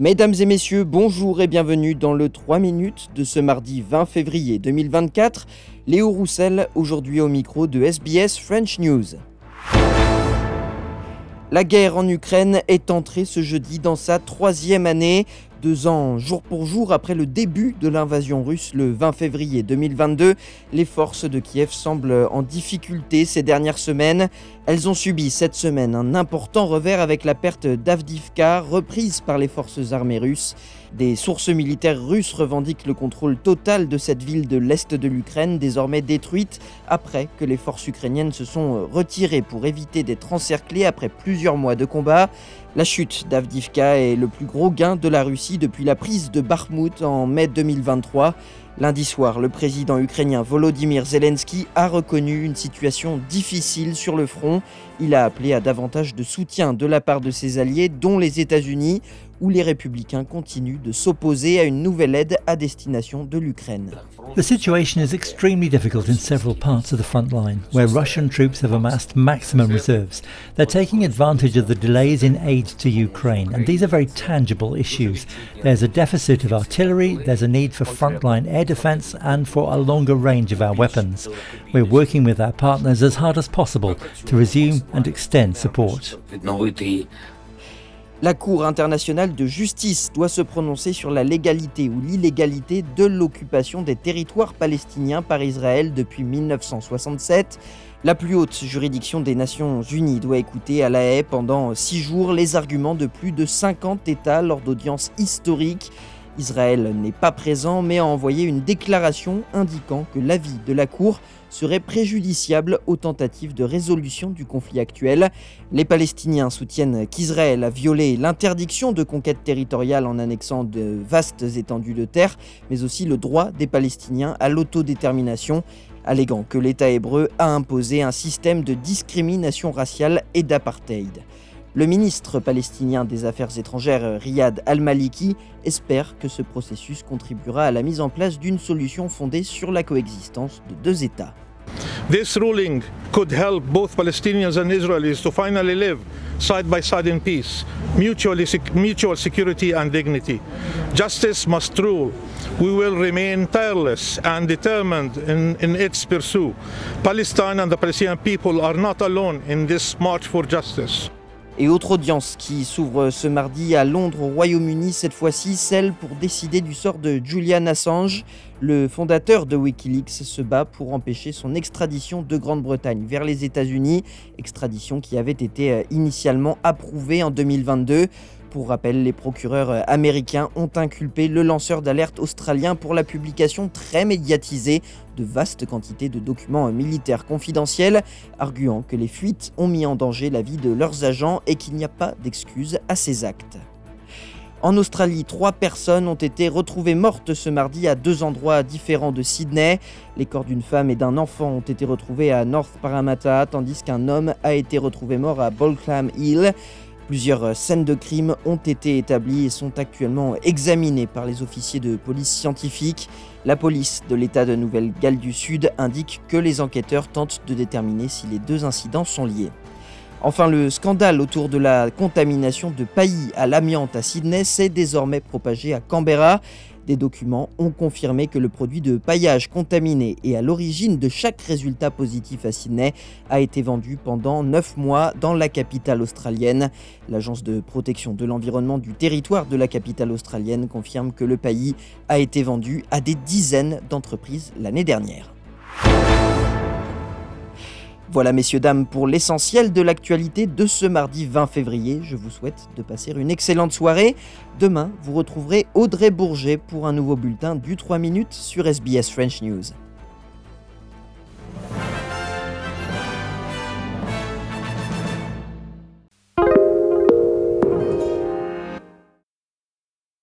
Mesdames et messieurs, bonjour et bienvenue dans le 3 minutes de ce mardi 20 février 2024. Léo Roussel, aujourd'hui au micro de SBS French News. La guerre en Ukraine est entrée ce jeudi dans sa troisième année. Deux ans jour pour jour après le début de l'invasion russe le 20 février 2022, les forces de Kiev semblent en difficulté ces dernières semaines. Elles ont subi cette semaine un important revers avec la perte d'Avdivka, reprise par les forces armées russes. Des sources militaires russes revendiquent le contrôle total de cette ville de l'est de l'Ukraine, désormais détruite après que les forces ukrainiennes se sont retirées pour éviter d'être encerclées après plusieurs mois de combat. La chute d'Avdivka est le plus gros gain de la Russie depuis la prise de Bakhmut en mai 2023. Lundi soir, le président ukrainien Volodymyr Zelensky a reconnu une situation difficile sur le front. Il a appelé à davantage de soutien de la part de ses alliés, dont les États-Unis, où les républicains continuent de s'opposer à une nouvelle aide à destination de l'Ukraine. The situation is extremely difficult in several parts of the front line, where Russian troops have amassed maximum reserves. They're taking advantage of the delays in aid to Ukraine, and these are very tangible issues. There's a deficit of artillery, there's a need for frontline air defence, and for a longer range of our weapons. We're working with our partners as hard as possible to resume and extend support. La Cour internationale de justice doit se prononcer sur la légalité ou l'illégalité de l'occupation des territoires palestiniens par Israël depuis 1967. La plus haute juridiction des Nations Unies doit écouter à la haie pendant six jours les arguments de plus de 50 États lors d'audiences historiques. Israël n'est pas présent mais a envoyé une déclaration indiquant que l'avis de la Cour serait préjudiciable aux tentatives de résolution du conflit actuel. Les Palestiniens soutiennent qu'Israël a violé l'interdiction de conquête territoriale en annexant de vastes étendues de terre, mais aussi le droit des Palestiniens à l'autodétermination alléguant que l'État hébreu a imposé un système de discrimination raciale et d'apartheid. Le ministre palestinien des Affaires étrangères Riyad al-Maliki espère que ce processus contribuera à la mise en place d'une solution fondée sur la coexistence de deux États. This ruling could help both Palestinians and Israelis to finally live side by side in peace, mutually, mutual security and dignity. Justice must rule. We will remain tireless and determined in, in its pursuit. Palestine and the Palestinian people are not alone in this march for justice. Et autre audience qui s'ouvre ce mardi à Londres au Royaume-Uni, cette fois-ci celle pour décider du sort de Julian Assange. Le fondateur de Wikileaks se bat pour empêcher son extradition de Grande-Bretagne vers les États-Unis, extradition qui avait été euh, initialement approuvée en 2022. Pour rappel, les procureurs euh, américains ont inculpé le lanceur d'alerte australien pour la publication très médiatisée de vastes quantités de documents militaires confidentiels, arguant que les fuites ont mis en danger la vie de leurs agents et qu'il n'y a pas d'excuse à ces actes. En Australie, trois personnes ont été retrouvées mortes ce mardi à deux endroits différents de Sydney. Les corps d'une femme et d'un enfant ont été retrouvés à North Parramatta, tandis qu'un homme a été retrouvé mort à Balclam Hill. Plusieurs euh, scènes de crime ont été établies et sont actuellement examinées par les officiers de police scientifique. La police de l'État de Nouvelle-Galles du Sud indique que les enquêteurs tentent de déterminer si les deux incidents sont liés. Enfin, le scandale autour de la contamination de paillis à l'amiante à Sydney s'est désormais propagé à Canberra. Des documents ont confirmé que le produit de paillage contaminé et à l'origine de chaque résultat positif à Sydney a été vendu pendant 9 mois dans la capitale australienne. L'agence de protection de l'environnement du territoire de la capitale australienne confirme que le paillis a été vendu à des dizaines d'entreprises l'année dernière. Voilà messieurs, dames, pour l'essentiel de l'actualité de ce mardi 20 février. Je vous souhaite de passer une excellente soirée. Demain, vous retrouverez Audrey Bourget pour un nouveau bulletin du 3 minutes sur SBS French News.